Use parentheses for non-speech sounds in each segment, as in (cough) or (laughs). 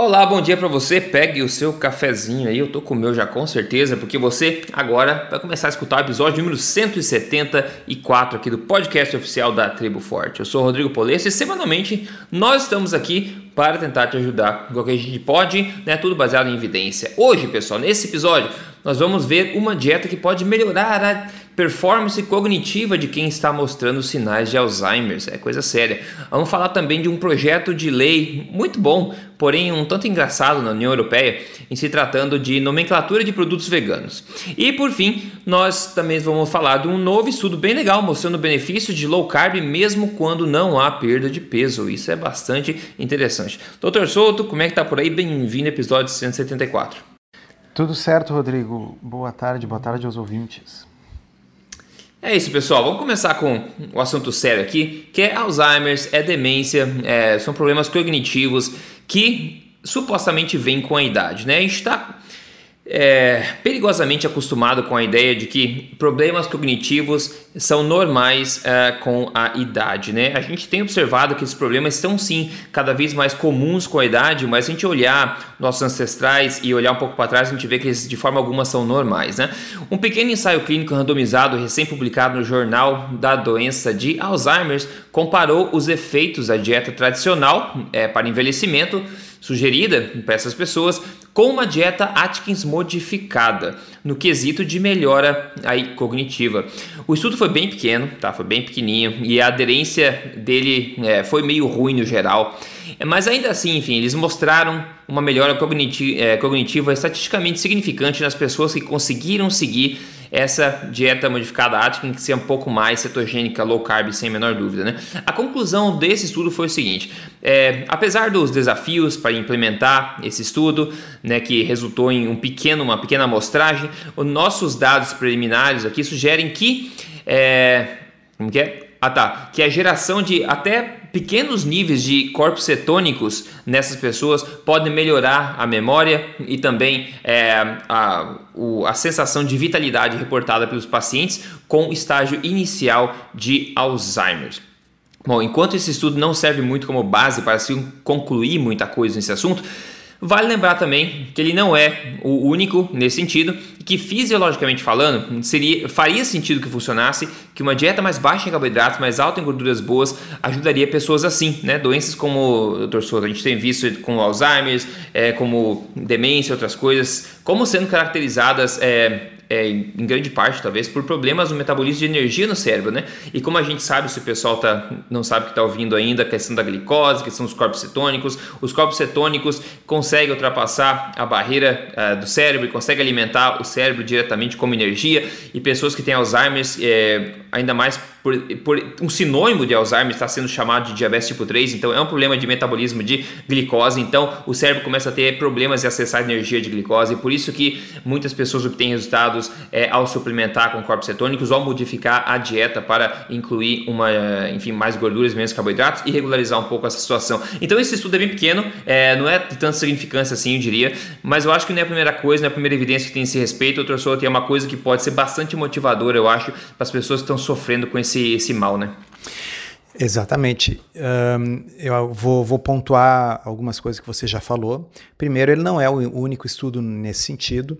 Olá, bom dia para você. Pegue o seu cafezinho aí. Eu tô com o meu já com certeza, porque você agora vai começar a escutar o episódio número 174 aqui do podcast oficial da Tribo Forte. Eu sou Rodrigo Polesso e semanalmente nós estamos aqui para tentar te ajudar com o que a gente pode, né? Tudo baseado em evidência. Hoje, pessoal, nesse episódio, nós vamos ver uma dieta que pode melhorar a performance cognitiva de quem está mostrando sinais de Alzheimer, é coisa séria. Vamos falar também de um projeto de lei muito bom, porém um tanto engraçado na União Europeia, em se tratando de nomenclatura de produtos veganos. E por fim, nós também vamos falar de um novo estudo bem legal mostrando benefícios de low carb mesmo quando não há perda de peso. Isso é bastante interessante. Doutor Souto, como é que tá por aí? Bem-vindo ao episódio 174. Tudo certo, Rodrigo. Boa tarde, boa tarde aos ouvintes. É isso, pessoal. Vamos começar com o assunto sério aqui, que é Alzheimer, é demência, é, são problemas cognitivos que supostamente vêm com a idade, né? A gente está é, perigosamente acostumado com a ideia de que problemas cognitivos são normais é, com a idade, né? A gente tem observado que esses problemas estão sim cada vez mais comuns com a idade, mas se a gente olhar nossos ancestrais e olhar um pouco para trás, a gente vê que eles de forma alguma são normais, né? Um pequeno ensaio clínico randomizado recém-publicado no Jornal da Doença de Alzheimer comparou os efeitos da dieta tradicional é, para envelhecimento sugerida para essas pessoas com uma dieta Atkins modificada no quesito de melhora aí cognitiva. O estudo foi bem pequeno, tá? Foi bem pequenininho e a aderência dele é, foi meio ruim no geral. Mas ainda assim, enfim, eles mostraram uma melhora é, cognitiva estatisticamente significante nas pessoas que conseguiram seguir essa dieta modificada Atkins que ser um pouco mais cetogênica, low carb, sem a menor dúvida. Né? A conclusão desse estudo foi o seguinte: é, apesar dos desafios para implementar esse estudo, né, que resultou em um pequeno, uma pequena amostragem, os nossos dados preliminares aqui sugerem que é, como que é? Ah tá, que a geração de até pequenos níveis de corpos cetônicos nessas pessoas podem melhorar a memória e também é, a, o, a sensação de vitalidade reportada pelos pacientes com estágio inicial de Alzheimer. Bom, enquanto esse estudo não serve muito como base para se concluir muita coisa nesse assunto, Vale lembrar também que ele não é o único nesse sentido, que fisiologicamente falando, seria, faria sentido que funcionasse, que uma dieta mais baixa em carboidratos, mais alta em gorduras boas, ajudaria pessoas assim, né? Doenças como, doutor Souza, a gente tem visto com Alzheimer, é, como demência, outras coisas, como sendo caracterizadas é, é, em grande parte, talvez, por problemas no metabolismo de energia no cérebro, né? E como a gente sabe, se o pessoal tá, não sabe que está ouvindo ainda, a questão da glicose, a questão dos corpos cetônicos, os corpos cetônicos conseguem ultrapassar a barreira uh, do cérebro e conseguem alimentar o cérebro diretamente como energia. E pessoas que têm Alzheimer, é, ainda mais por, por, um sinônimo de Alzheimer, está sendo chamado de diabetes tipo 3, então é um problema de metabolismo de glicose, então o cérebro começa a ter problemas de acessar energia de glicose, e por isso que muitas pessoas obtêm resultados é, ao suplementar com corpos cetônicos ou modificar a dieta para incluir uma, enfim, mais gorduras, menos carboidratos e regularizar um pouco essa situação. Então esse estudo é bem pequeno, é, não é de tanta significância assim, eu diria, mas eu acho que não é a primeira coisa, não é a primeira evidência que tem esse respeito. Outra pessoa tem uma coisa que pode ser bastante motivadora, eu acho, para as pessoas que estão sofrendo com esse, esse mal, né? Exatamente. Um, eu vou, vou, pontuar algumas coisas que você já falou. Primeiro, ele não é o único estudo nesse sentido.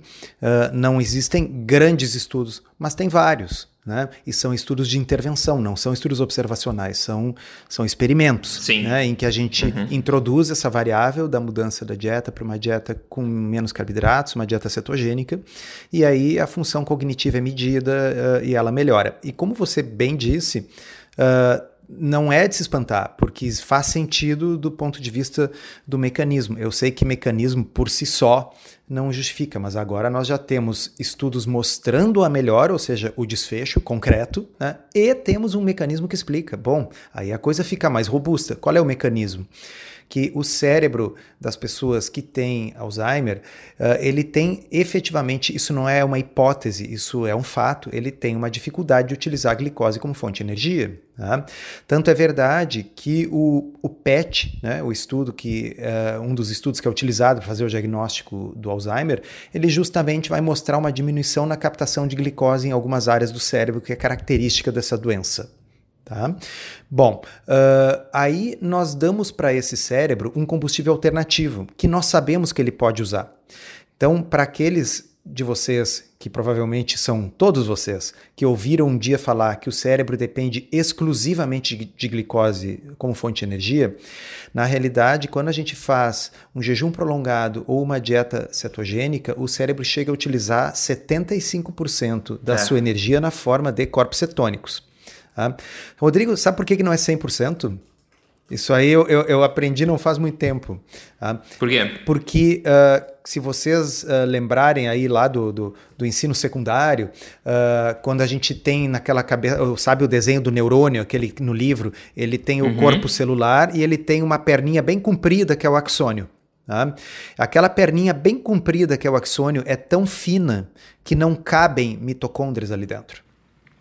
Uh, não existem grandes estudos, mas tem vários. Né? E são estudos de intervenção, não são estudos observacionais, são, são experimentos né? em que a gente uhum. introduz essa variável da mudança da dieta para uma dieta com menos carboidratos, uma dieta cetogênica, e aí a função cognitiva é medida uh, e ela melhora. E como você bem disse, uh, não é de se espantar, porque faz sentido do ponto de vista do mecanismo. Eu sei que mecanismo por si só não justifica, mas agora nós já temos estudos mostrando a melhora, ou seja, o desfecho concreto, né? e temos um mecanismo que explica. Bom, aí a coisa fica mais robusta. Qual é o mecanismo? Que o cérebro das pessoas que têm Alzheimer, uh, ele tem efetivamente, isso não é uma hipótese, isso é um fato, ele tem uma dificuldade de utilizar a glicose como fonte de energia. Tá? Tanto é verdade que o, o PET, né, o estudo que uh, um dos estudos que é utilizado para fazer o diagnóstico do Alzheimer, ele justamente vai mostrar uma diminuição na captação de glicose em algumas áreas do cérebro que é característica dessa doença. Tá? Bom, uh, aí nós damos para esse cérebro um combustível alternativo que nós sabemos que ele pode usar. Então, para aqueles de vocês, que provavelmente são todos vocês, que ouviram um dia falar que o cérebro depende exclusivamente de glicose como fonte de energia, na realidade, quando a gente faz um jejum prolongado ou uma dieta cetogênica, o cérebro chega a utilizar 75% da é. sua energia na forma de corpos cetônicos. Tá? Rodrigo, sabe por que não é 100%? Isso aí eu, eu, eu, aprendi não faz muito tempo. Tá? Por quê? Porque uh, se vocês uh, lembrarem aí lá do, do, do ensino secundário, uh, quando a gente tem naquela cabeça, sabe o desenho do neurônio, aquele no livro, ele tem o uhum. corpo celular e ele tem uma perninha bem comprida que é o axônio. Tá? Aquela perninha bem comprida que é o axônio é tão fina que não cabem mitocôndrias ali dentro.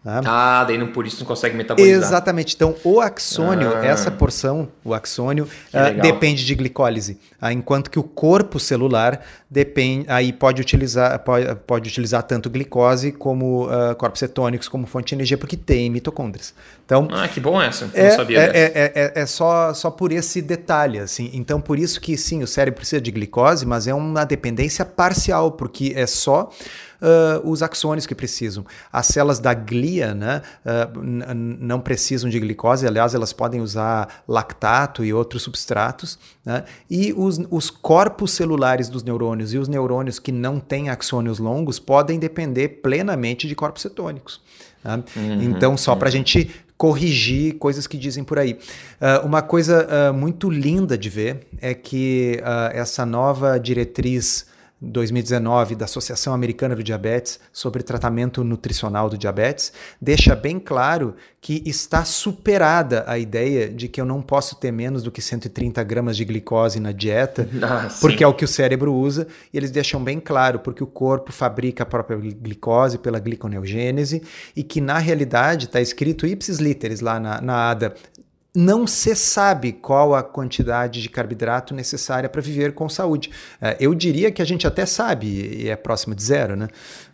Tá? Ah, daí não, por isso não consegue metabolizar. Exatamente. Então, o axônio, ah. essa porção, o axônio, uh, depende de glicólise, uh, enquanto que o corpo celular depende, aí pode utilizar, pode, pode utilizar tanto glicose como uh, corpos cetônicos como fonte de energia, porque tem mitocôndrias. Então, ah, que bom essa. É, não sabia é, é, é, é, só, só por esse detalhe, assim. Então, por isso que sim, o cérebro precisa de glicose, mas é uma dependência parcial, porque é só uh, os axônios que precisam. As células da glia né, uh, não precisam de glicose, aliás, elas podem usar lactato e outros substratos. Né, e os, os corpos celulares dos neurônios e os neurônios que não têm axônios longos podem depender plenamente de corpos cetônicos. Né? Uhum, então, só uhum. para a gente corrigir coisas que dizem por aí. Uh, uma coisa uh, muito linda de ver é que uh, essa nova diretriz 2019 da Associação Americana do Diabetes sobre tratamento nutricional do diabetes deixa bem claro que está superada a ideia de que eu não posso ter menos do que 130 gramas de glicose na dieta, (laughs) ah, porque é o que o cérebro usa, e eles deixam bem claro porque o corpo fabrica a própria glicose pela gliconeogênese e que na realidade está escrito ipsis literis lá na, na ADA, não se sabe qual a quantidade de carboidrato necessária para viver com saúde. É, eu diria que a gente até sabe, e é próximo de zero, né?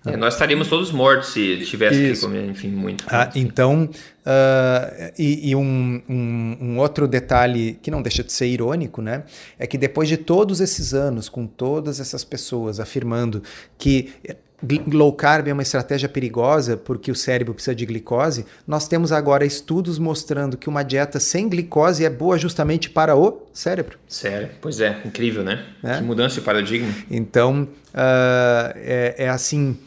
É, nós estaríamos todos mortos se tivesse Isso. que comer, enfim, muito. Ah, então, uh, e, e um, um, um, outro detalhe que não deixa de ser irônico, né? É que depois de todos esses anos, com todas essas pessoas afirmando que low carb é uma estratégia perigosa porque o cérebro precisa de glicose, nós temos agora estudos mostrando que uma dieta sem glicose é boa justamente para o cérebro. Sério? Pois é, incrível, né? É? Que mudança de paradigma. Então, uh, é, é, assim.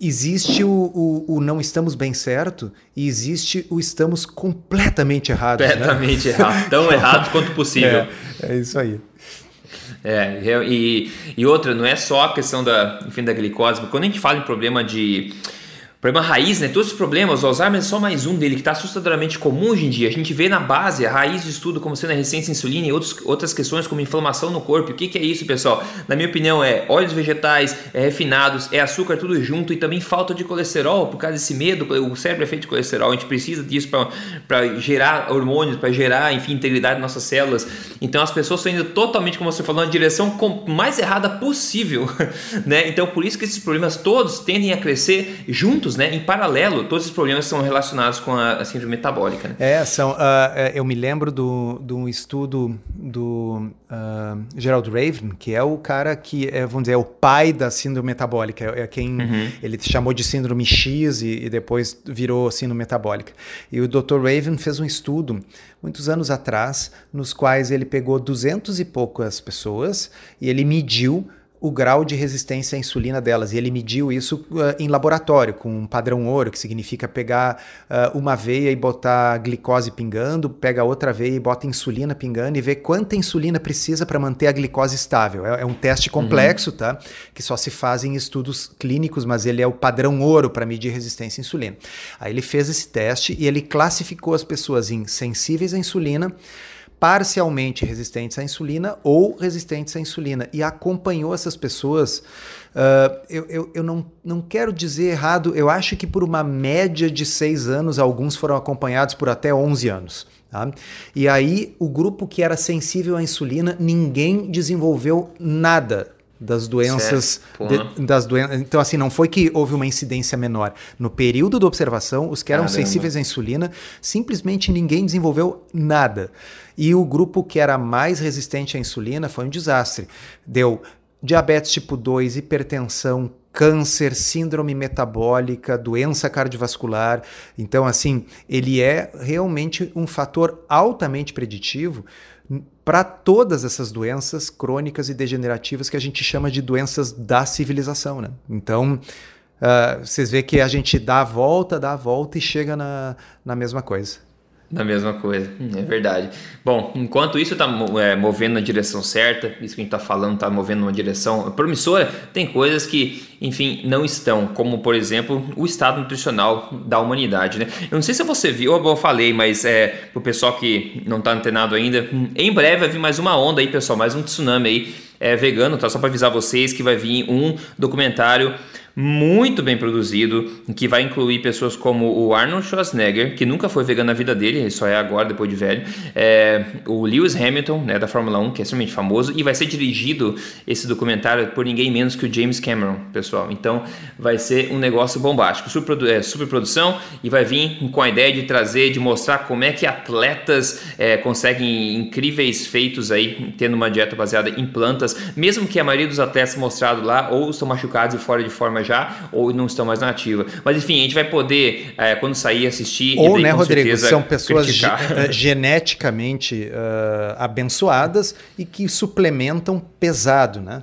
Existe o, o, o, não estamos bem certo e existe o estamos completamente errados. Né? Completamente né? errado. Tão errado quanto (laughs) possível. É, é isso aí. É, e, e outra, não é só a questão da, enfim, da glicose, quando a gente fala em problema de Problema raiz, né? Todos os problemas, o Alzheimer é só mais um dele que está assustadoramente comum hoje em dia. A gente vê na base, a raiz de estudo, como sendo a resistência à insulina e outros, outras questões como inflamação no corpo. O que, que é isso, pessoal? Na minha opinião, é óleos vegetais, é refinados, é açúcar tudo junto e também falta de colesterol, por causa desse medo. O cérebro é feito de colesterol, a gente precisa disso para gerar hormônios, para gerar, enfim, integridade das nossas células. Então as pessoas estão indo totalmente, como você falou, na direção mais errada possível, (laughs) né? Então por isso que esses problemas todos tendem a crescer né, em paralelo, todos os problemas são relacionados com a, a síndrome metabólica. Né? É, são, uh, eu me lembro de do, do estudo do uh, Gerald Raven, que é o cara que, é, vamos dizer, é o pai da síndrome metabólica, é, é quem uhum. ele chamou de síndrome X e, e, depois virou síndrome metabólica. E o Dr. Raven fez um estudo muitos anos atrás, nos quais ele pegou duzentos e poucas pessoas e ele mediu o grau de resistência à insulina delas. E ele mediu isso uh, em laboratório, com um padrão ouro, que significa pegar uh, uma veia e botar glicose pingando, pega outra veia e bota insulina pingando e ver quanta insulina precisa para manter a glicose estável. É, é um teste complexo, uhum. tá? Que só se faz em estudos clínicos, mas ele é o padrão ouro para medir resistência à insulina. Aí ele fez esse teste e ele classificou as pessoas em sensíveis à insulina, parcialmente resistentes à insulina ou resistentes à insulina e acompanhou essas pessoas. Uh, eu eu, eu não, não quero dizer errado, eu acho que por uma média de seis anos, alguns foram acompanhados por até 11 anos. Tá? E aí, o grupo que era sensível à insulina, ninguém desenvolveu nada das doenças, de, das doenças. Então, assim, não foi que houve uma incidência menor. No período da observação, os que eram Caramba. sensíveis à insulina, simplesmente ninguém desenvolveu nada. E o grupo que era mais resistente à insulina foi um desastre. Deu diabetes tipo 2, hipertensão, câncer, síndrome metabólica, doença cardiovascular. Então, assim, ele é realmente um fator altamente preditivo para todas essas doenças crônicas e degenerativas que a gente chama de doenças da civilização. Né? Então, uh, vocês veem que a gente dá a volta, dá a volta e chega na, na mesma coisa. Na mesma coisa, é verdade. Bom, enquanto isso está é, movendo na direção certa, isso que a gente está falando está movendo numa direção promissora, tem coisas que, enfim, não estão, como por exemplo o estado nutricional da humanidade. Né? Eu não sei se você viu, eu falei, mas é, para o pessoal que não está antenado ainda, em breve vai vir mais uma onda aí, pessoal, mais um tsunami aí é, vegano, tá? Só para avisar vocês que vai vir um documentário muito bem produzido, que vai incluir pessoas como o Arnold Schwarzenegger, que nunca foi vegano na vida dele, ele só é agora, depois de velho, é, o Lewis Hamilton, né, da Fórmula 1, que é extremamente famoso, e vai ser dirigido esse documentário por ninguém menos que o James Cameron, pessoal. Então vai ser um negócio bombástico, super, é, super produção, e vai vir com a ideia de trazer, de mostrar como é que atletas é, conseguem incríveis feitos aí, tendo uma dieta baseada em plantas, mesmo que a maioria dos atletas mostrados lá ou estão machucados e fora de forma já ou não estão mais na ativa. Mas enfim, a gente vai poder, é, quando sair, assistir. Ou, né, Rodrigo, são pessoas ge eh, geneticamente uh, abençoadas e que suplementam pesado, né?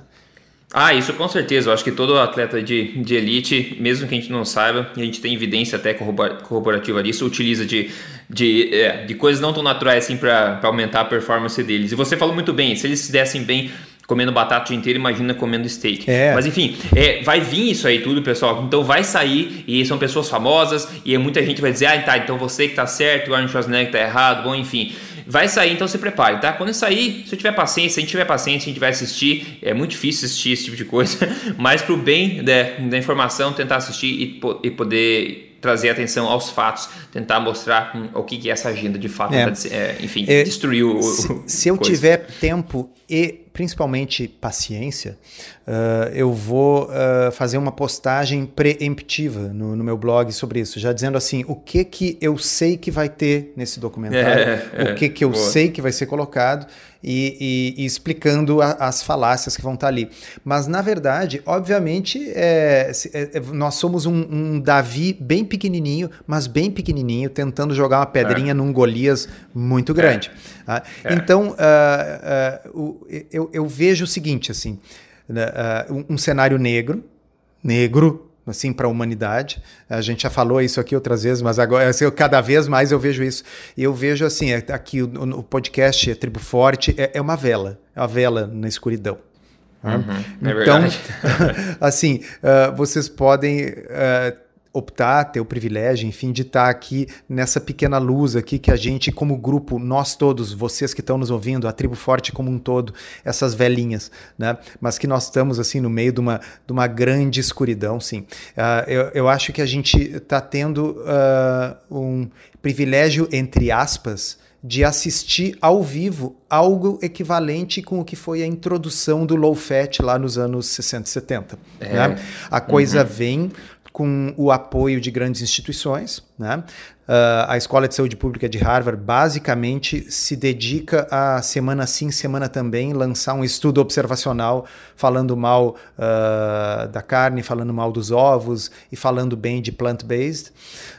Ah, isso com certeza. Eu acho que todo atleta de, de elite, mesmo que a gente não saiba, e a gente tem evidência até corroborativa disso, utiliza de, de, é, de coisas não tão naturais assim para aumentar a performance deles. E você falou muito bem, se eles se dessem bem comendo batata o dia inteiro, imagina comendo steak. É. Mas enfim, é, vai vir isso aí tudo, pessoal. Então vai sair e são pessoas famosas e muita gente vai dizer, ah, tá, então você que tá certo, o Arnold Schwarzenegger tá errado, bom, enfim. Vai sair, então se prepare, tá? Quando sair, se eu tiver paciência, se a gente tiver paciência, a gente vai assistir. É muito difícil assistir esse tipo de coisa, (laughs) mas pro bem da, da informação, tentar assistir e, e poder trazer atenção aos fatos, tentar mostrar hum, o que, que é essa agenda de fato, é. é, enfim, é, destruir o. Se, se eu tiver tempo e principalmente paciência, uh, eu vou uh, fazer uma postagem preemptiva no, no, meu blog sobre isso, já dizendo assim, o que que eu sei que vai ter nesse documentário, é, o que que eu boa. sei que vai ser colocado e, e, e explicando a, as falácias que vão estar ali. Mas, na verdade, obviamente, é, é, é, nós somos um, um, Davi bem pequenininho, mas bem pequenininho, tentando jogar uma pedrinha é. num Golias muito grande. Ah, então, uh, uh, eu, eu, vejo o seguinte, assim, uh, um, um cenário negro, negro, assim para a humanidade. A gente já falou isso aqui outras vezes, mas agora assim, cada vez mais eu vejo isso. E eu vejo assim, é, aqui o, o podcast é Tribo Forte é, é, uma vela, é uma vela na escuridão. Uhum, é então, (laughs) assim, uh, vocês podem uh, optar, ter o privilégio, enfim, de estar aqui nessa pequena luz aqui que a gente, como grupo, nós todos, vocês que estão nos ouvindo, a tribo forte como um todo, essas velhinhas, né? Mas que nós estamos assim no meio de uma, de uma grande escuridão, sim. Uh, eu, eu acho que a gente está tendo uh, um privilégio, entre aspas, de assistir ao vivo algo equivalente com o que foi a introdução do low fat lá nos anos 60 e 70. É. Né? A coisa uhum. vem com o apoio de grandes instituições. Né? Uh, a Escola de Saúde Pública de Harvard basicamente se dedica a semana sim, semana também, lançar um estudo observacional falando mal uh, da carne, falando mal dos ovos e falando bem de plant-based.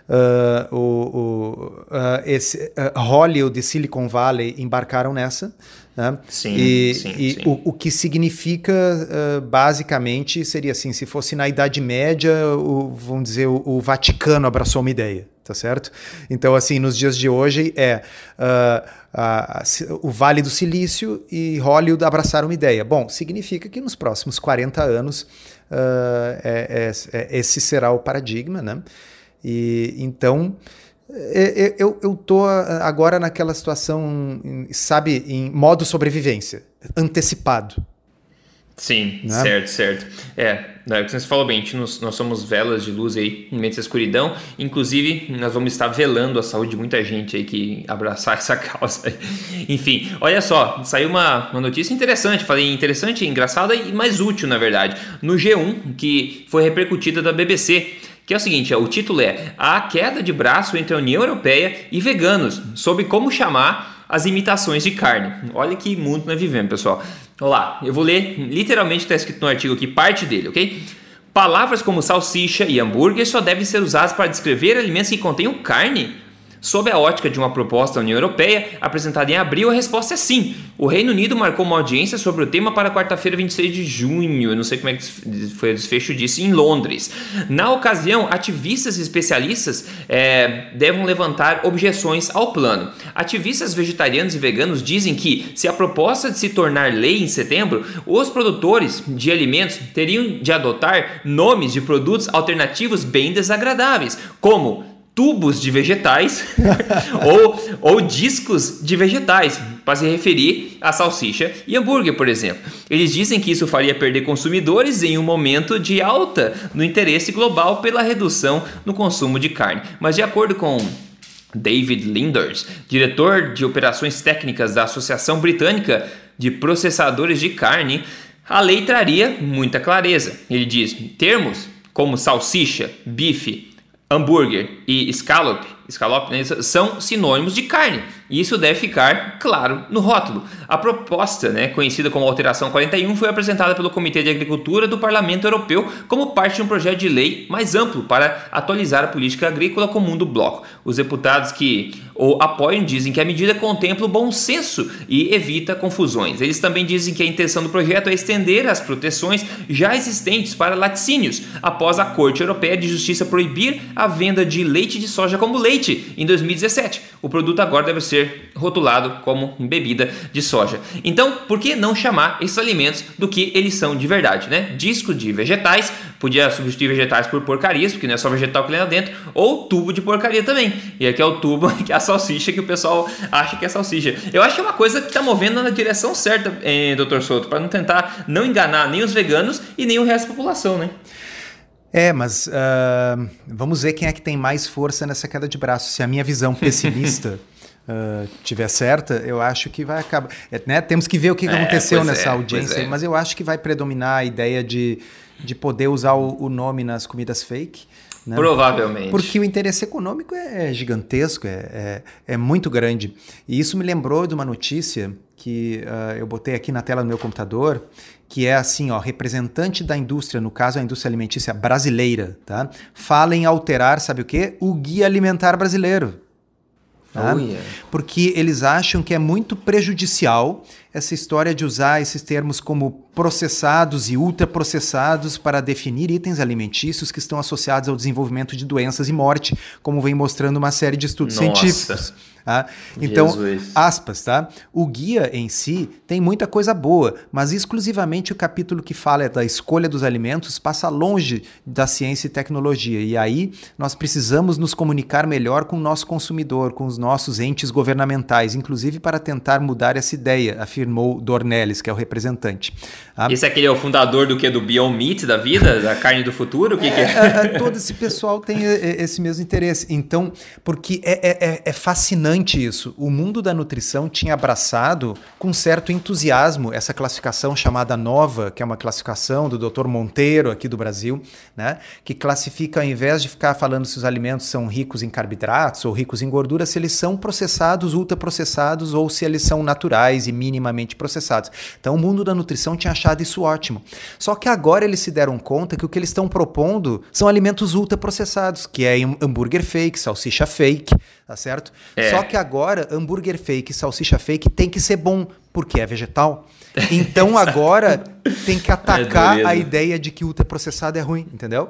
Uh, o, o, esse, Hollywood e Silicon Valley embarcaram nessa. Né? Sim, e, sim, e sim. O, o, que significa, uh, basicamente, seria assim: se fosse na Idade Média, o, vamos dizer, o, o, Vaticano abraçou uma ideia, tá certo? Então, assim, nos dias de hoje é. Uh, o Vale do Silício e Hollywood abraçaram uma ideia. Bom, significa que nos próximos 40 anos uh, é, é, é, esse será o paradigma, né? E então é, é, eu, eu tô agora naquela situação, sabe, em modo sobrevivência, antecipado. Sim, né? certo, certo. É, é o que você falou bem, nós, nós somos velas de luz aí em meio à escuridão. Inclusive, nós vamos estar velando a saúde de muita gente aí que abraçar (laughs) essa causa. Enfim, olha só, saiu uma, uma notícia interessante, falei interessante, engraçada e mais útil, na verdade, no G1, que foi repercutida da BBC que é o seguinte, o título é A queda de braço entre a União Europeia e veganos, sobre como chamar as imitações de carne. Olha que mundo nós vivemos, pessoal. Vamos lá, eu vou ler literalmente está escrito no artigo aqui, parte dele, ok? Palavras como salsicha e hambúrguer só devem ser usadas para descrever alimentos que contenham carne? Sob a ótica de uma proposta da União Europeia apresentada em abril, a resposta é sim. O Reino Unido marcou uma audiência sobre o tema para quarta-feira, 26 de junho. Eu não sei como é que foi o desfecho disso, em Londres. Na ocasião, ativistas e especialistas é, devem levantar objeções ao plano. Ativistas vegetarianos e veganos dizem que, se a proposta de se tornar lei em setembro, os produtores de alimentos teriam de adotar nomes de produtos alternativos bem desagradáveis, como tubos de vegetais (laughs) ou, ou discos de vegetais, para se referir a salsicha e hambúrguer, por exemplo. Eles dizem que isso faria perder consumidores em um momento de alta no interesse global pela redução no consumo de carne. Mas de acordo com David Linders, diretor de operações técnicas da Associação Britânica de Processadores de Carne, a lei traria muita clareza. Ele diz: termos como salsicha, bife, hambúrguer e scallop, scallop né, são sinônimos de carne. E isso deve ficar claro no rótulo. A proposta, né, conhecida como Alteração 41, foi apresentada pelo Comitê de Agricultura do Parlamento Europeu como parte de um projeto de lei mais amplo para atualizar a política agrícola comum do bloco. Os deputados que o apoiam dizem que a medida contempla o bom senso e evita confusões. Eles também dizem que a intenção do projeto é estender as proteções já existentes para laticínios, após a Corte Europeia de Justiça proibir a venda de leite de soja como leite em 2017. O produto agora deve ser rotulado como bebida de soja. Então, por que não chamar esses alimentos do que eles são de verdade, né? Disco de vegetais, podia substituir vegetais por porcarias, porque não é só vegetal que tem lá dentro, ou tubo de porcaria também. E aqui é o tubo (laughs) que é a salsicha que o pessoal acha que é salsicha. Eu acho que é uma coisa que está movendo na direção certa, eh, Dr. Souto, para não tentar não enganar nem os veganos e nem o resto da população, né? É, mas uh, vamos ver quem é que tem mais força nessa queda de braço. Se a minha visão (laughs) pessimista uh, tiver certa, eu acho que vai acabar. É, né? Temos que ver o que, é, aconteceu nessa é, audiência, é. mas eu acho que vai predominar a ideia de, de poder usar o, o nome nas comidas fake. Né? Provavelmente. Porque o interesse econômico é gigantesco, é, é, é, muito grande. E isso me lembrou de uma notícia que uh, eu botei aqui na tela do meu computador, que é assim, ó, representante da indústria, no caso a indústria alimentícia brasileira, tá? Fala em alterar, sabe o quê? O guia alimentar brasileiro. Tá? Oh, yeah. Porque eles acham que é muito prejudicial essa história de usar esses termos como processados e ultraprocessados para definir itens alimentícios que estão associados ao desenvolvimento de doenças e morte, como vem mostrando uma série de estudos Nossa. científicos. Tá? Então, Jesus. aspas, tá? O guia em si tem muita coisa boa, mas exclusivamente o capítulo que fala da escolha dos alimentos passa longe da ciência e tecnologia. E aí nós precisamos nos comunicar melhor com o nosso consumidor, com os nossos entes governamentais, inclusive para tentar mudar essa ideia, afirmou Dornelles, que é o representante. Ah, esse aquele é o fundador do que? Do Beyond Meat da vida? Da carne do futuro? O que, é, que é? é? é todo esse pessoal tem esse mesmo interesse. Então, porque é, é, é fascinante isso. O mundo da nutrição tinha abraçado com certo entusiasmo essa classificação chamada nova, que é uma classificação do Dr. Monteiro aqui do Brasil, né? que classifica, ao invés de ficar falando se os alimentos são ricos em carboidratos ou ricos em gordura, se eles são processados, ultraprocessados ou se eles são naturais e minimamente processados. Então o mundo da nutrição tinha achado isso ótimo. Só que agora eles se deram conta que o que eles estão propondo são alimentos ultraprocessados, que é hambúrguer fake, salsicha fake, tá certo? É. Só que agora, hambúrguer fake, salsicha fake tem que ser bom, porque é vegetal. (laughs) Então agora tem que atacar é a ideia de que ultraprocessado é ruim, entendeu?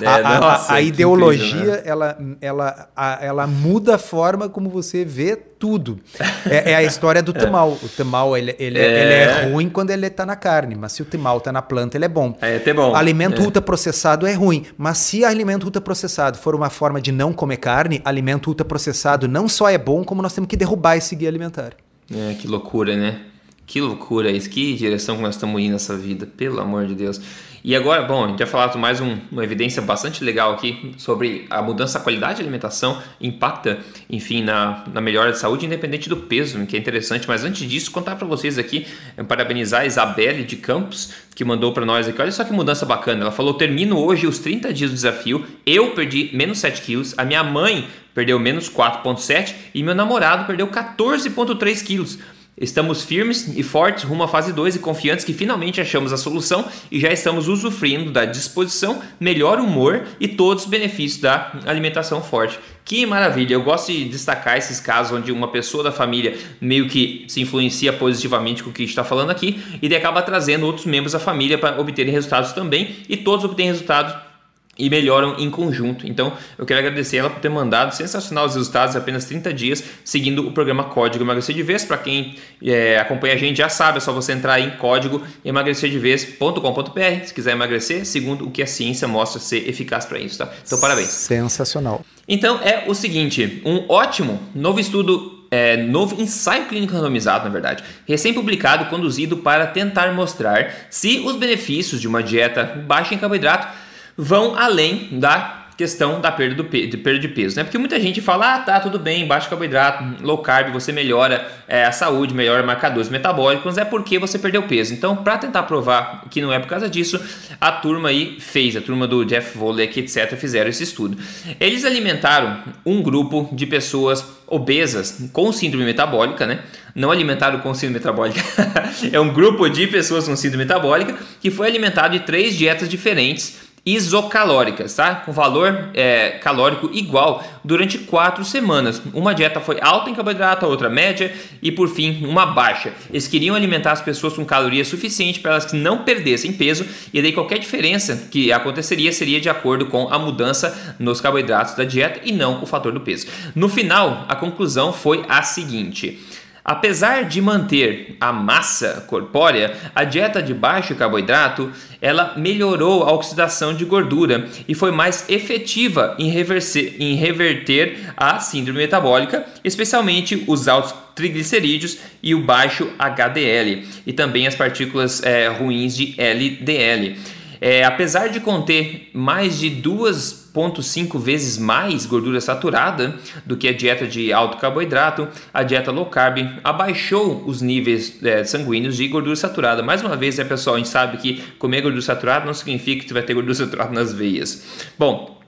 É, a, nossa, a, a ideologia incrível, né? ela, ela, a, ela muda a forma como você vê tudo. É, é a história do temau. O temau ele, ele, é. ele é ruim quando ele está na carne, mas se o temau está na planta, ele é bom. É, é bom. Alimento é. ultraprocessado é ruim, mas se alimento ultraprocessado for uma forma de não comer carne, alimento ultraprocessado não só é bom, como nós temos que derrubar esse guia alimentar. É, que loucura, né? Que loucura isso, que direção que nós estamos indo nessa vida, pelo amor de Deus. E agora, bom, a gente vai falar mais um, uma evidência bastante legal aqui sobre a mudança da qualidade de alimentação impacta, enfim, na, na melhora de saúde, independente do peso, que é interessante. Mas antes disso, contar para vocês aqui, eh, parabenizar a Isabelle de Campos, que mandou para nós aqui. Olha só que mudança bacana. Ela falou: termino hoje os 30 dias do desafio. Eu perdi menos 7 quilos, a minha mãe perdeu menos 4,7 e meu namorado perdeu 14,3 quilos. Estamos firmes e fortes rumo à fase 2 e confiantes que finalmente achamos a solução e já estamos usufruindo da disposição, melhor humor e todos os benefícios da alimentação forte. Que maravilha! Eu gosto de destacar esses casos onde uma pessoa da família meio que se influencia positivamente com o que está falando aqui e acaba trazendo outros membros da família para obterem resultados também e todos obtêm resultados e melhoram em conjunto. Então, eu quero agradecer ela por ter mandado sensacional os resultados em apenas 30 dias, seguindo o programa Código Emagrecer de Vez. Para quem é, acompanha a gente já sabe, é só você entrar em código emagrecerdevez.com.br se quiser emagrecer, segundo o que a ciência mostra ser eficaz para isso, tá? Então, parabéns. Sensacional. Então, é o seguinte, um ótimo novo estudo é, novo ensaio clínico randomizado, na verdade, recém-publicado, conduzido para tentar mostrar se os benefícios de uma dieta baixa em carboidrato vão além da questão da perda, do de perda de peso, né? Porque muita gente fala, ah, tá, tudo bem, baixo carboidrato, low carb, você melhora é, a saúde, melhora marcadores metabólicos, é porque você perdeu peso. Então, para tentar provar que não é por causa disso, a turma aí fez, a turma do Jeff Volek, etc., fizeram esse estudo. Eles alimentaram um grupo de pessoas obesas com síndrome metabólica, né? Não alimentaram com síndrome metabólica. (laughs) é um grupo de pessoas com síndrome metabólica que foi alimentado de três dietas diferentes isocalóricas, tá? Com valor é, calórico igual durante quatro semanas. Uma dieta foi alta em carboidrato, a outra média e por fim uma baixa. Eles queriam alimentar as pessoas com calorias suficientes para elas que não perdessem peso e daí qualquer diferença que aconteceria seria de acordo com a mudança nos carboidratos da dieta e não o fator do peso. No final, a conclusão foi a seguinte: Apesar de manter a massa corpórea, a dieta de baixo carboidrato ela melhorou a oxidação de gordura e foi mais efetiva em, em reverter a síndrome metabólica, especialmente os altos triglicerídeos e o baixo HDL e também as partículas é, ruins de LDL. É, apesar de conter mais de 2,5 vezes mais gordura saturada do que a dieta de alto carboidrato, a dieta low carb abaixou os níveis é, sanguíneos de gordura saturada. Mais uma vez, é pessoal, a gente sabe que comer gordura saturada não significa que você vai ter gordura saturada nas veias. Bom,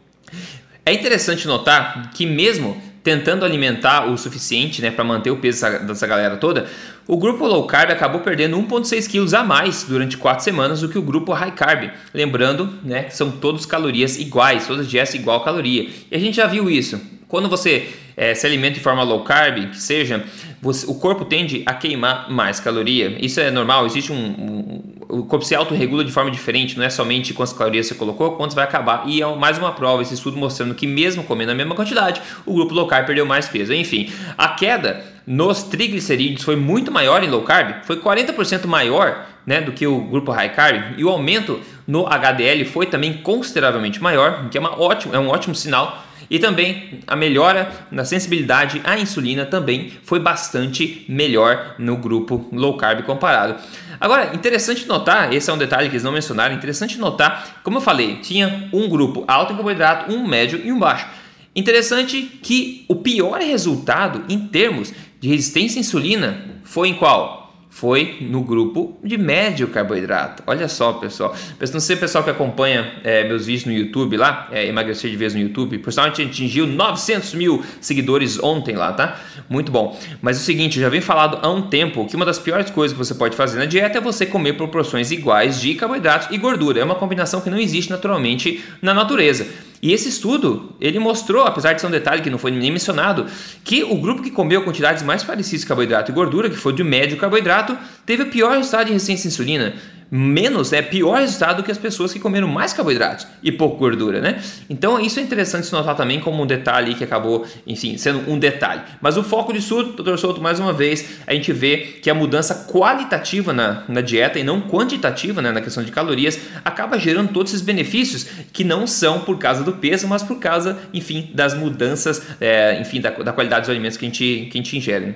é interessante notar que mesmo tentando alimentar o suficiente né, para manter o peso dessa galera toda, o grupo low carb acabou perdendo 1,6 kg a mais durante 4 semanas do que o grupo high carb. Lembrando né, que são todas calorias iguais, todas dietas igual caloria. E a gente já viu isso. Quando você é, se alimenta de forma low carb, que seja, você, o corpo tende a queimar mais caloria. Isso é normal, existe um, um, o corpo se autorregula de forma diferente, não é somente quantas calorias você colocou, quantas vai acabar. E é mais uma prova, esse estudo mostrando que mesmo comendo a mesma quantidade, o grupo low carb perdeu mais peso. Enfim, a queda nos triglicerídeos foi muito maior em low carb, foi 40% maior né, do que o grupo high carb, e o aumento no HDL foi também consideravelmente maior, que é, uma ótimo, é um ótimo sinal e também a melhora na sensibilidade à insulina também foi bastante melhor no grupo low carb comparado. Agora, interessante notar, esse é um detalhe que eles não mencionaram, interessante notar, como eu falei, tinha um grupo alto em carboidrato, um médio e um baixo. Interessante que o pior resultado em termos de resistência à insulina foi em qual? Foi no grupo de médio carboidrato. Olha só, pessoal. Não sei, pessoal que acompanha é, meus vídeos no YouTube lá, é, emagrecer de vez no YouTube. Por sinal, a gente atingiu 900 mil seguidores ontem lá, tá? Muito bom. Mas é o seguinte, eu já venho falado há um tempo que uma das piores coisas que você pode fazer na dieta é você comer proporções iguais de carboidratos e gordura. É uma combinação que não existe naturalmente na natureza. E esse estudo, ele mostrou, apesar de ser um detalhe que não foi nem mencionado, que o grupo que comeu quantidades mais parecidas de carboidrato e gordura, que foi de médio carboidrato, teve o pior resultado de resistência à insulina menos é pior resultado do que as pessoas que comeram mais carboidratos e pouco gordura, né? Então isso é interessante se notar também como um detalhe que acabou, enfim, sendo um detalhe. Mas o foco disso tudo, doutor Souto, mais uma vez, a gente vê que a mudança qualitativa na, na dieta e não quantitativa, né, na questão de calorias, acaba gerando todos esses benefícios que não são por causa do peso, mas por causa, enfim, das mudanças, é, enfim, da, da, qualidade dos alimentos que a gente, que a gente ingere.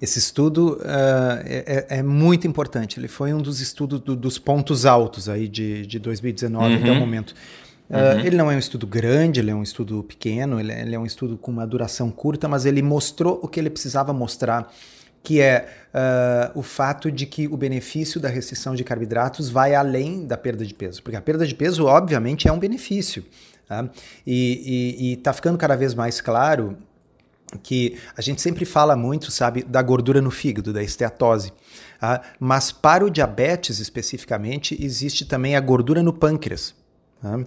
Esse estudo uh, é, é, muito importante. Ele foi um dos estudos do, dos pontos altos aí de, de 2019 uhum. até o momento. Uh, Ele não é um estudo grande, ele é um estudo pequeno, ele é, ele é, um estudo com uma duração curta, mas ele mostrou o que ele precisava mostrar, que é uh, o fato de que o benefício da restrição de carboidratos vai além da perda de peso. Porque a perda de peso, obviamente, é um benefício. Tá? E está ficando cada vez mais claro que a gente sempre fala muito, sabe, da gordura no fígado, da esteatose. Tá? Mas para o diabetes especificamente, existe também a gordura no pâncreas. Tá?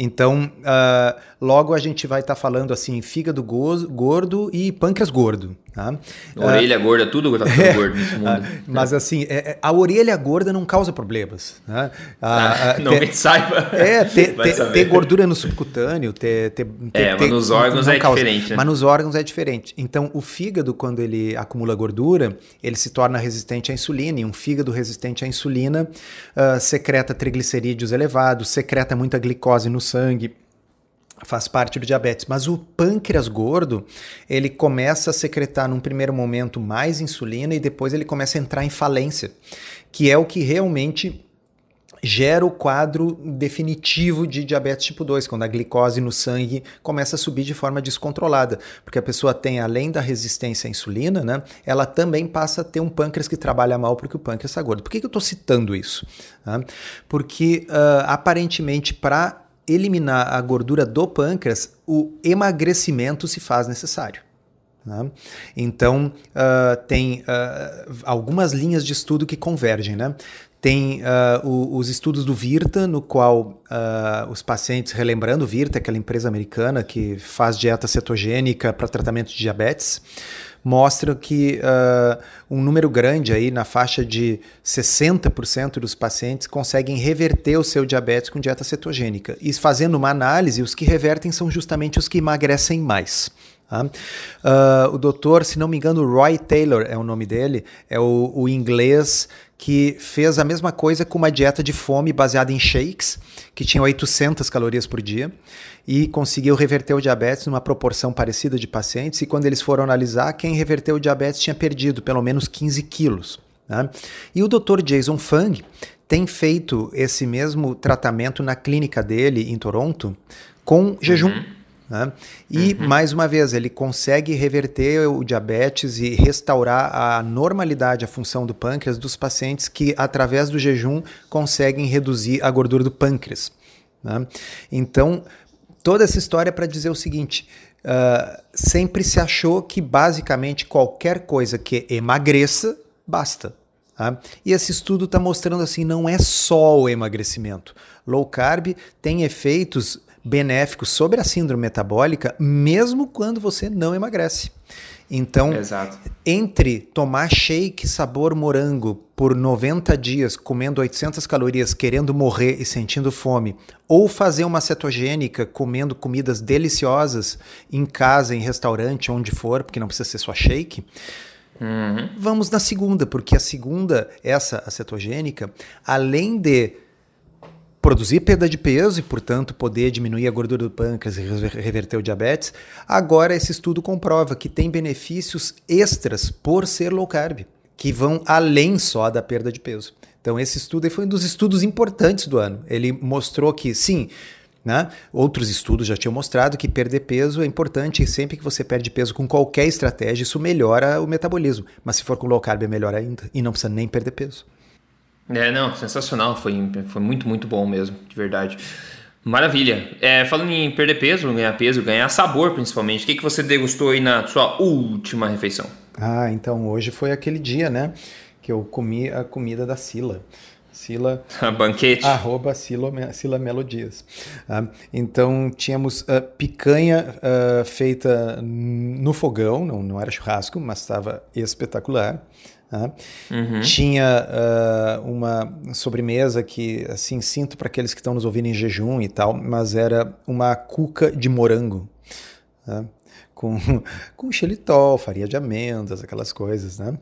Então, uh, logo a gente vai estar tá falando assim, fígado gordo e pâncreas gordo. Tá? Orelha uh, gorda, tudo tá (laughs) é, gordo nesse mundo. Uh, mas assim, é, é, a orelha gorda não causa problemas. Né? Ah, não ter, saiba. É, ter, (laughs) ter, ter, gordura no subcutâneo, ter, ter, é, mas nos órgãos é causa, diferente. Né? Mas nos órgãos é diferente. Então, o fígado, quando ele acumula gordura, ele se torna resistente à insulina. E um fígado resistente à insulina secreta triglicerídeos elevados, secreta muita glicose no sangue, faz parte do diabetes. Mas o pâncreas gordo, ele começa a secretar num primeiro momento mais insulina e depois ele começa a entrar em falência, que é o que realmente gera o quadro definitivo de diabetes tipo 2, quando a glicose no sangue começa a subir de forma descontrolada, porque a pessoa tem, além da resistência à insulina, né, ela também passa a ter um pâncreas que trabalha mal porque o pâncreas está gordo. Por que, que eu estou citando isso? Porque, uh, aparentemente, para eliminar a gordura do pâncreas, o emagrecimento se faz necessário. Né? Então, uh, tem uh, algumas linhas de estudo que convergem. Né? Tem uh, o, os estudos do Virta, no qual os pacientes, relembrando Virta, aquela empresa americana que faz dieta cetogênica para tratamento de diabetes, mostram que uh, um número grande aí, na faixa de 60% dos pacientes, conseguem reverter o seu diabetes com dieta cetogênica. E fazendo uma análise, os que revertem são justamente os que emagrecem mais. Uh, o doutor, se não me engano, Roy Taylor é o nome dele, é o, o inglês que fez a mesma coisa com uma dieta de fome baseada em shakes, que tinha 800 calorias por dia, e conseguiu reverter o diabetes numa proporção parecida de pacientes. E quando eles foram analisar, quem reverteu o diabetes tinha perdido pelo menos 15 quilos. Né? E o Dr. Jason Fung tem feito esse mesmo tratamento na clínica dele em Toronto com jejum. Uhum. Né? E, uhum. mais uma vez, ele consegue reverter o diabetes e restaurar a normalidade, a função do pâncreas dos pacientes que, através do jejum, conseguem reduzir a gordura do pâncreas. Né? Então, toda essa história é para dizer o seguinte: uh, sempre se achou que basicamente qualquer coisa que emagreça, basta. Tá? E esse estudo está mostrando assim, não é só o emagrecimento. Low carb tem efeitos benéficos sobre a síndrome metabólica, mesmo quando você não emagrece. Então, Exato. entre tomar shake sabor morango por 90 dias, comendo 800 calorias, querendo morrer e sentindo fome, ou fazer uma cetogênica comendo comidas deliciosas em casa, em restaurante, onde for, porque não precisa ser só shake, uhum. vamos na segunda, porque a segunda, essa a cetogênica, além de produzir perda de peso e, portanto, poder diminuir a gordura do pâncreas e reverter o diabetes, agora esse estudo comprova que tem benefícios extras por ser low carb, que vão além só da perda de peso. Então, esse estudo foi um dos estudos importantes do ano. Ele mostrou que, sim, né? Outros estudos já tinham mostrado que perder peso é importante e sempre que você perde peso com qualquer estratégia, isso melhora o metabolismo. Mas se for com low carb é melhor ainda e não precisa nem perder peso. É, não, sensacional. Foi, foi muito, muito bom mesmo, de verdade. Maravilha. É, falando em perder peso, ganhar peso, ganhar sabor principalmente, o que, que você degustou aí na sua última refeição? Ah, então hoje foi aquele dia, né? Que eu comi a comida da Sila. Sila. (laughs) Banquete. Arroba Sila, Sila Melodias. Ah, então tínhamos uh, picanha uh, feita no fogão, não, não era churrasco, mas estava espetacular. Né? Uhum. Tinha uh, uma sobremesa que, assim, sinto para aqueles que estão nos ouvindo em jejum e tal, mas era uma cuca de morango. Né? Com, (laughs) com xilitol, farinha de amêndoas, aquelas coisas, né?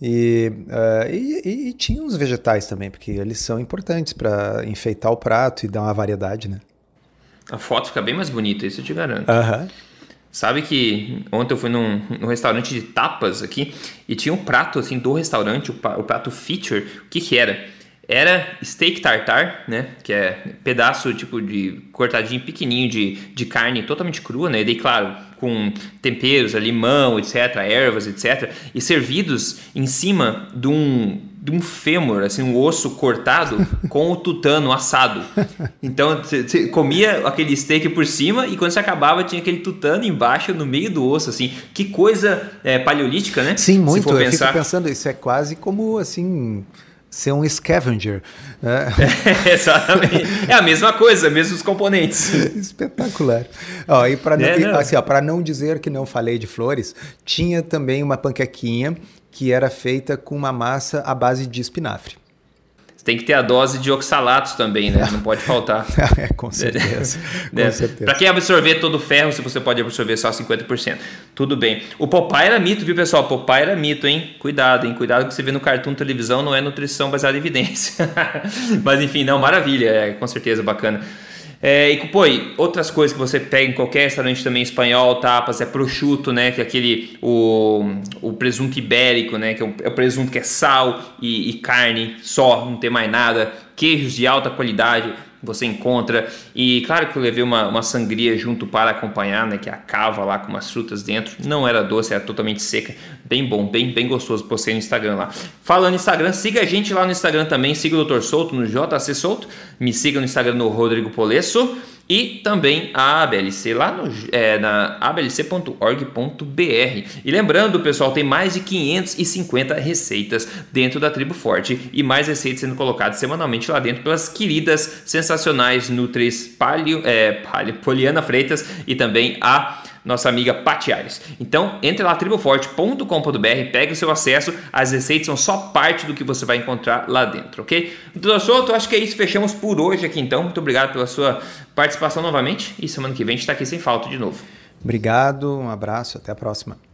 E, uh, e, e, tinha os vegetais também, porque eles são importantes para enfeitar o prato e dar uma variedade, né? A foto fica bem mais bonita, isso eu te garanto. Aham. Sabe que ontem eu fui num, num, restaurante de tapas aqui e tinha um prato assim do restaurante, o, o prato feature. O que que era? Era steak tartar, né? Que é pedaço tipo de cortadinho pequenininho de, de carne totalmente crua, né? E daí, claro, com temperos, limão, etc., ervas, etc., e servidos em cima de um, de um fêmur, assim, um osso cortado (laughs) com o tutano assado. Então você comia aquele steak por cima e quando você acabava tinha aquele tutano embaixo no meio do osso, assim. Que coisa é, paleolítica, né? Sim, muito. Eu pensar. fico pensando, isso é quase como assim ser um scavenger. É. (laughs) exatamente. É a mesma coisa, mesmos componentes. (laughs) Espetacular. Ó, e para é, não, assim, não dizer que não falei de flores, tinha também uma panquequinha que era feita com uma massa à base de espinafre tem que ter a dose de oxalatos também, né? Não pode faltar. (laughs) é, com (laughs) certeza. (laughs) né? certeza. Para quem absorver todo o ferro, se você pode absorver só 50%. Tudo bem. O Popeye era mito, viu, pessoal? Popeye era mito, hein? Cuidado, hein? Cuidado que você vê no cartoon televisão, não é nutrição baseada em evidência. Mas enfim, não, maravilha. É, com certeza, bacana. É, e, pô, e outras coisas que você pega em qualquer restaurante também espanhol, tapas, é prosciutto, né? Que é aquele, o, o presunto ibérico, né? Que é o, é o presunto que é sal e, e carne só, não tem mais nada. Queijos de alta qualidade você encontra. E claro que eu levei uma, uma sangria junto para acompanhar, né? Que é a cava lá com umas frutas dentro. Não era doce, era totalmente seca. Bem bom, bem, bem gostoso. Postei no Instagram lá. Falando no Instagram, siga a gente lá no Instagram também. Siga o Dr. Souto no JC Souto. Me siga no Instagram no Rodrigo Polesso e também a ABLC lá no, é, na ablc.org.br. E lembrando, pessoal, tem mais de 550 receitas dentro da Tribo Forte e mais receitas sendo colocadas semanalmente lá dentro pelas queridas, sensacionais Nutris Palio, é, Palio, Poliana Freitas e também a nossa amiga Pati Aires. Então, entre lá triboforte.com.br, pegue o seu acesso, as receitas são só parte do que você vai encontrar lá dentro, ok? Doutor Souto, acho que é isso, fechamos por hoje aqui então. Muito obrigado pela sua participação novamente e semana que vem a gente está aqui sem falta de novo. Obrigado, um abraço, até a próxima.